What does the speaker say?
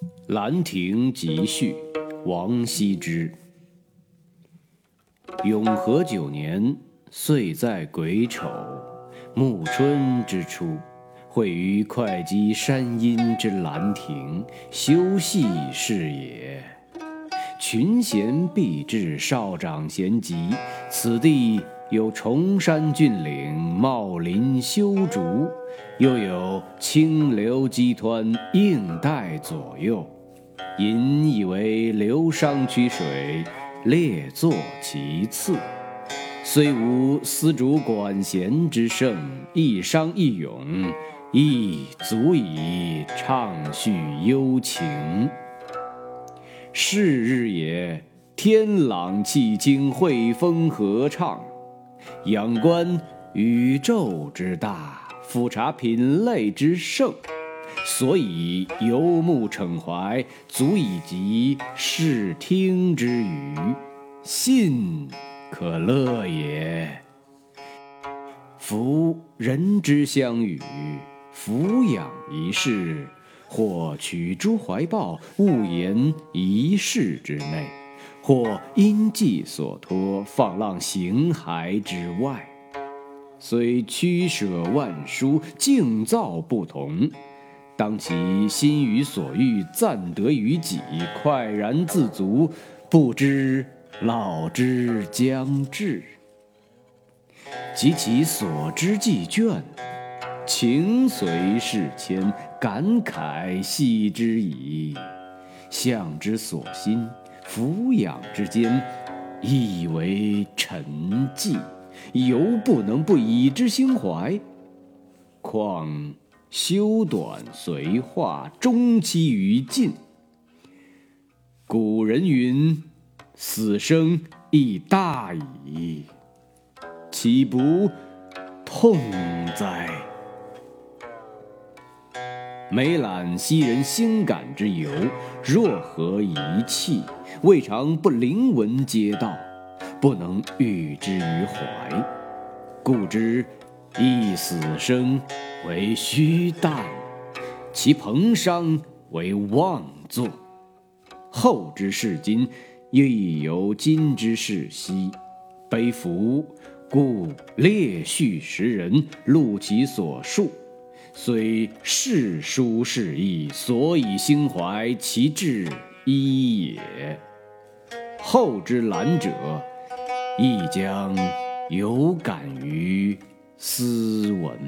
《兰亭集序》王羲之。永和九年，岁在癸丑，暮春之初，会于会稽山阴之兰亭，修禊事也。群贤毕至，少长咸集，此地有崇山峻岭，茂林修竹，又有清流激湍，映带左右。引以为流觞曲水，列坐其次。虽无丝竹管弦之盛，一觞一咏，亦足以畅叙幽情。是日也，天朗气清，惠风和畅。仰观宇宙之大，俯察品类之盛。所以游目骋怀，足以及视听之娱，信可乐也。夫人之相与，俯仰一世，或取诸怀抱，悟言一室之内；或因寄所托，放浪形骸之外。虽曲舍万殊，境造不同。当其心于所欲，暂得于己，快然自足，不知老之将至。及其所知既倦，情随事迁，感慨系之矣。向之所欣，俯仰之间，亦为沉寂，犹不能不以之心怀。况。修短随化，终期于尽。古人云：“死生亦大矣，岂不痛哉？”每览昔人心感之由，若何一气，未尝不灵文皆道，不能喻之于怀。故知一死生。为虚诞，其彭殇为妄作。后之视今，亦犹今之视昔。悲夫！故列叙时人，录其所述，虽世殊事异，所以心怀其志一也。后之览者，亦将有感于斯文。